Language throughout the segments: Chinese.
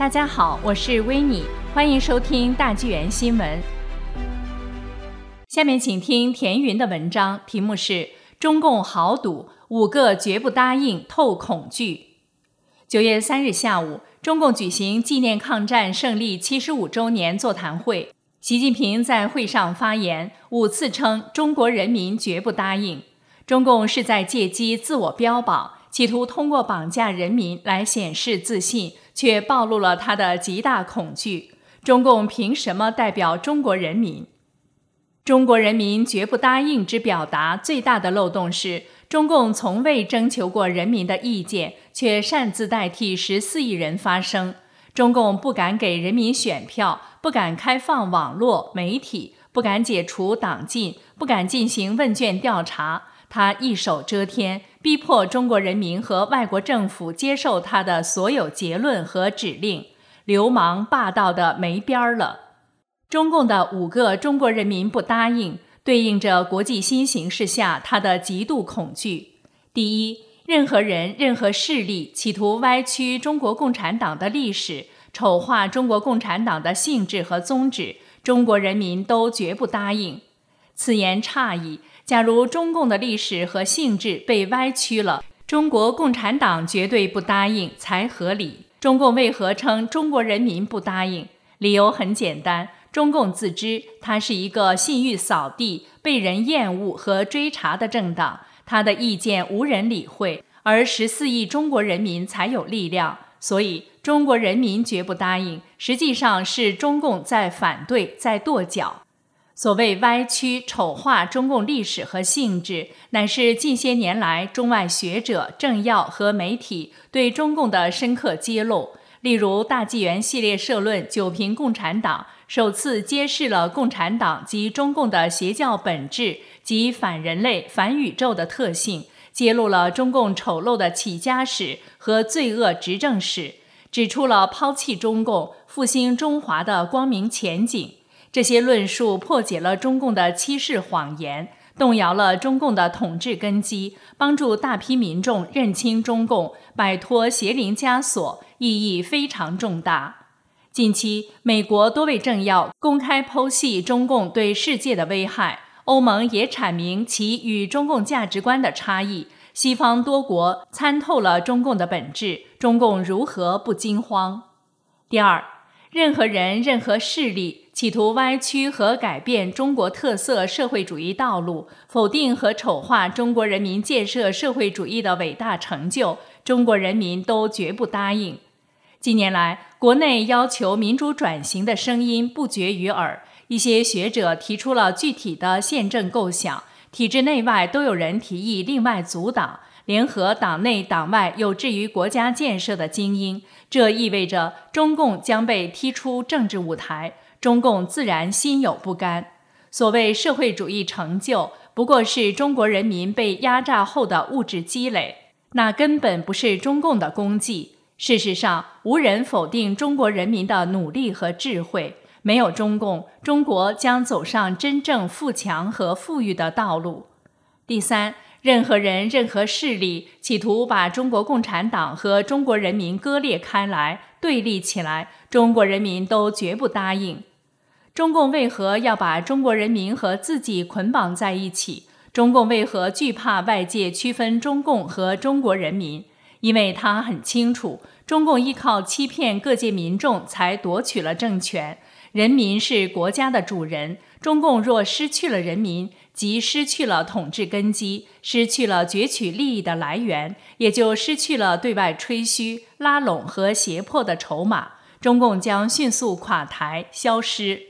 大家好，我是维尼，欢迎收听大纪元新闻。下面请听田云的文章，题目是《中共豪赌五个绝不答应透恐惧》。九月三日下午，中共举行纪念抗战胜利七十五周年座谈会，习近平在会上发言，五次称中国人民绝不答应。中共是在借机自我标榜，企图通过绑架人民来显示自信，却暴露了他的极大恐惧。中共凭什么代表中国人民？中国人民绝不答应之表达最大的漏洞是，中共从未征求过人民的意见，却擅自代替十四亿人发声。中共不敢给人民选票，不敢开放网络媒体，不敢解除党禁，不敢进行问卷调查。他一手遮天，逼迫中国人民和外国政府接受他的所有结论和指令，流氓霸道的没边儿了。中共的五个中国人民不答应，对应着国际新形势下他的极度恐惧。第一，任何人、任何势力企图歪曲中国共产党的历史，丑化中国共产党的性质和宗旨，中国人民都绝不答应。此言差矣。假如中共的历史和性质被歪曲了，中国共产党绝对不答应才合理。中共为何称中国人民不答应？理由很简单。中共自知，它是一个信誉扫地、被人厌恶和追查的政党，他的意见无人理会，而十四亿中国人民才有力量。所以，中国人民绝不答应，实际上是中共在反对，在跺脚。所谓歪曲、丑化中共历史和性质，乃是近些年来中外学者、政要和媒体对中共的深刻揭露。例如，大纪元系列社论《九评共产党》。首次揭示了共产党及中共的邪教本质及反人类、反宇宙的特性，揭露了中共丑陋的起家史和罪恶执政史，指出了抛弃中共、复兴中华的光明前景。这些论述破解了中共的欺世谎言，动摇了中共的统治根基，帮助大批民众认清中共，摆脱邪灵枷锁，意义非常重大。近期，美国多位政要公开剖析中共对世界的危害，欧盟也阐明其与中共价值观的差异。西方多国参透了中共的本质，中共如何不惊慌？第二，任何人、任何势力企图歪曲和改变中国特色社会主义道路，否定和丑化中国人民建设社会主义的伟大成就，中国人民都绝不答应。近年来，国内要求民主转型的声音不绝于耳，一些学者提出了具体的宪政构想，体制内外都有人提议另外组党，联合党内党外有志于国家建设的精英。这意味着中共将被踢出政治舞台，中共自然心有不甘。所谓社会主义成就，不过是中国人民被压榨后的物质积累，那根本不是中共的功绩。事实上，无人否定中国人民的努力和智慧。没有中共，中国将走上真正富强和富裕的道路。第三，任何人、任何势力企图把中国共产党和中国人民割裂开来、对立起来，中国人民都绝不答应。中共为何要把中国人民和自己捆绑在一起？中共为何惧怕外界区分中共和中国人民？因为他很清楚，中共依靠欺骗各界民众才夺取了政权。人民是国家的主人，中共若失去了人民，即失去了统治根基，失去了攫取利益的来源，也就失去了对外吹嘘、拉拢和胁迫的筹码。中共将迅速垮台、消失。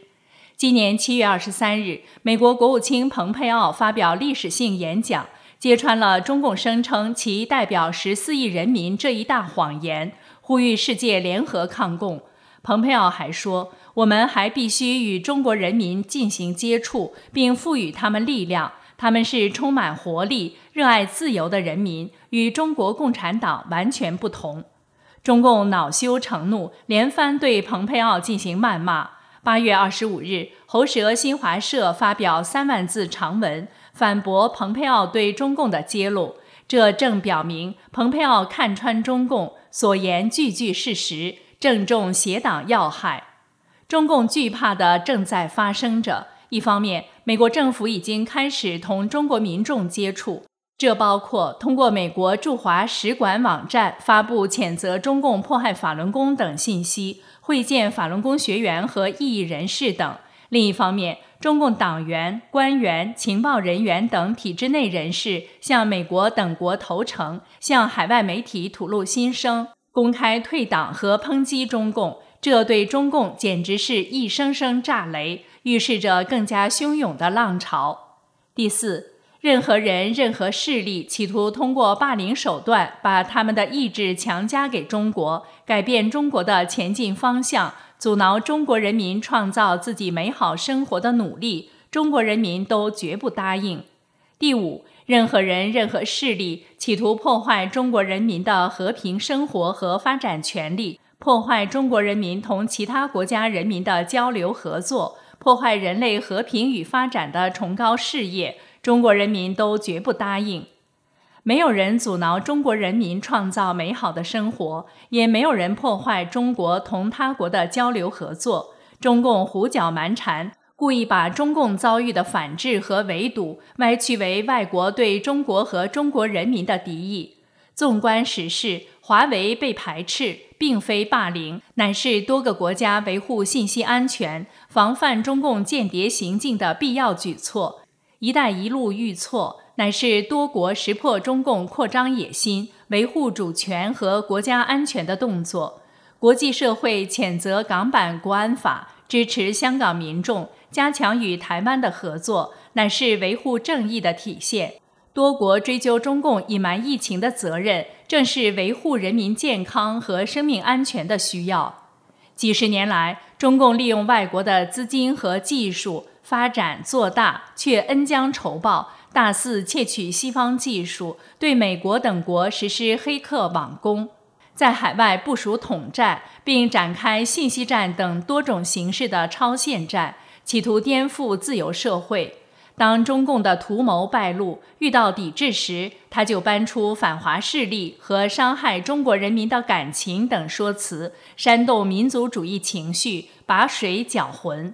今年七月二十三日，美国国务卿蓬佩奥发表历史性演讲。揭穿了中共声称其代表十四亿人民这一大谎言，呼吁世界联合抗共。蓬佩奥还说：“我们还必须与中国人民进行接触，并赋予他们力量。他们是充满活力、热爱自由的人民，与中国共产党完全不同。”中共恼羞成怒，连番对蓬佩奥进行谩骂。八月二十五日，喉舌新华社发表三万字长文。反驳蓬佩奥对中共的揭露，这正表明蓬佩奥看穿中共所言句句事实，正中邪党要害。中共惧怕的正在发生着。一方面，美国政府已经开始同中国民众接触，这包括通过美国驻华使馆网站发布谴责中共迫害法轮功等信息，会见法轮功学员和异议人士等。另一方面，中共党员、官员、情报人员等体制内人士向美国等国投诚，向海外媒体吐露心声，公开退党和抨击中共，这对中共简直是一声声炸雷，预示着更加汹涌的浪潮。第四，任何人、任何势力企图通过霸凌手段把他们的意志强加给中国，改变中国的前进方向。阻挠中国人民创造自己美好生活的努力，中国人民都绝不答应。第五，任何人、任何势力企图破坏中国人民的和平生活和发展权利，破坏中国人民同其他国家人民的交流合作，破坏人类和平与发展的崇高事业，中国人民都绝不答应。没有人阻挠中国人民创造美好的生活，也没有人破坏中国同他国的交流合作。中共胡搅蛮缠，故意把中共遭遇的反制和围堵歪曲为外国对中国和中国人民的敌意。纵观史事，华为被排斥并非霸凌，乃是多个国家维护信息安全、防范中共间谍行径的必要举措。“一带一路”遇挫。乃是多国识破中共扩张野心、维护主权和国家安全的动作。国际社会谴责港版国安法，支持香港民众，加强与台湾的合作，乃是维护正义的体现。多国追究中共隐瞒疫情的责任，正是维护人民健康和生命安全的需要。几十年来，中共利用外国的资金和技术发展做大，却恩将仇报。大肆窃取西方技术，对美国等国实施黑客网攻，在海外部署统战，并展开信息战等多种形式的超限战，企图颠覆自由社会。当中共的图谋败露，遇到抵制时，他就搬出反华势力和伤害中国人民的感情等说辞，煽动民族主义情绪，把水搅浑。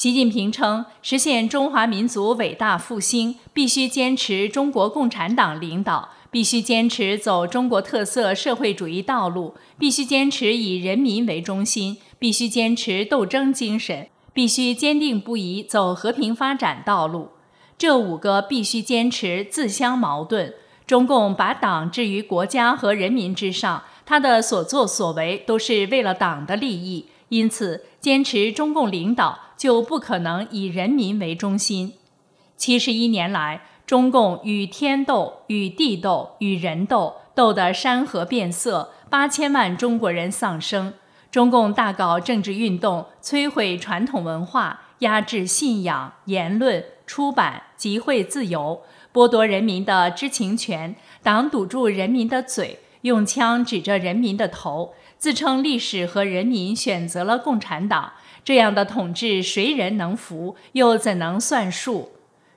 习近平称，实现中华民族伟大复兴，必须坚持中国共产党领导，必须坚持走中国特色社会主义道路，必须坚持以人民为中心，必须坚持斗争精神，必须坚定不移走和平发展道路。这五个必须坚持自相矛盾。中共把党置于国家和人民之上，他的所作所为都是为了党的利益。因此，坚持中共领导就不可能以人民为中心。七十一年来，中共与天斗、与地斗、与人斗，斗得山河变色，八千万中国人丧生。中共大搞政治运动，摧毁传统文化，压制信仰、言论、出版、集会自由，剥夺人民的知情权。党堵住人民的嘴，用枪指着人民的头。自称历史和人民选择了共产党，这样的统治谁人能服？又怎能算数？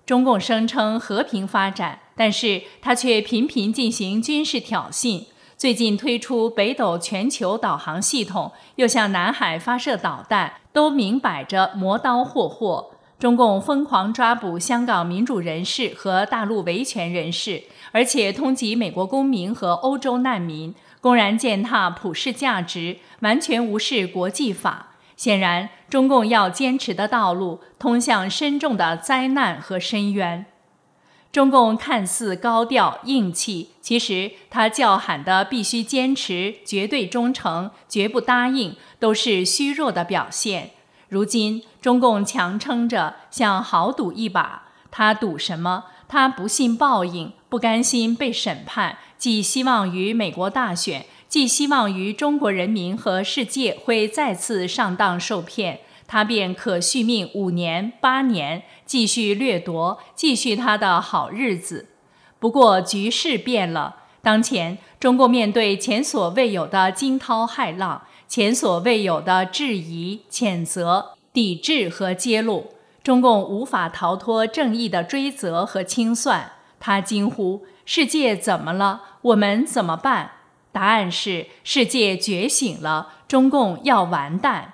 中共声称和平发展，但是他却频频进行军事挑衅。最近推出北斗全球导航系统，又向南海发射导弹，都明摆着磨刀霍霍。中共疯狂抓捕香港民主人士和大陆维权人士，而且通缉美国公民和欧洲难民。公然践踏普世价值，完全无视国际法。显然，中共要坚持的道路通向深重的灾难和深渊。中共看似高调硬气，其实他叫喊的必须坚持、绝对忠诚、绝不答应，都是虚弱的表现。如今，中共强撑着，想豪赌一把。他赌什么？他不信报应，不甘心被审判。寄希望于美国大选，寄希望于中国人民和世界会再次上当受骗，他便可续命五年八年，继续掠夺，继续他的好日子。不过局势变了，当前中共面对前所未有的惊涛骇浪，前所未有的质疑、谴责、抵制和揭露，中共无法逃脱正义的追责和清算。他惊呼。世界怎么了？我们怎么办？答案是：世界觉醒了，中共要完蛋。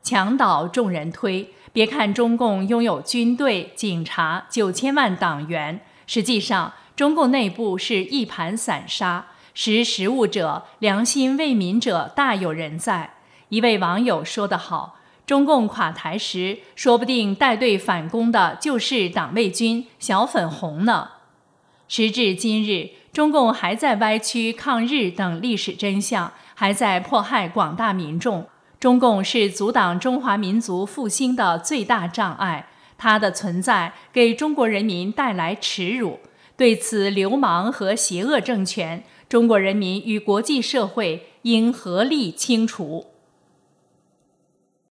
墙倒众人推。别看中共拥有军队、警察、九千万党员，实际上中共内部是一盘散沙，识时务者、良心为民者大有人在。一位网友说得好：“中共垮台时，说不定带队反攻的就是党卫军、小粉红呢。”时至今日，中共还在歪曲抗日等历史真相，还在迫害广大民众。中共是阻挡中华民族复兴的最大障碍，它的存在给中国人民带来耻辱。对此流氓和邪恶政权，中国人民与国际社会应合力清除。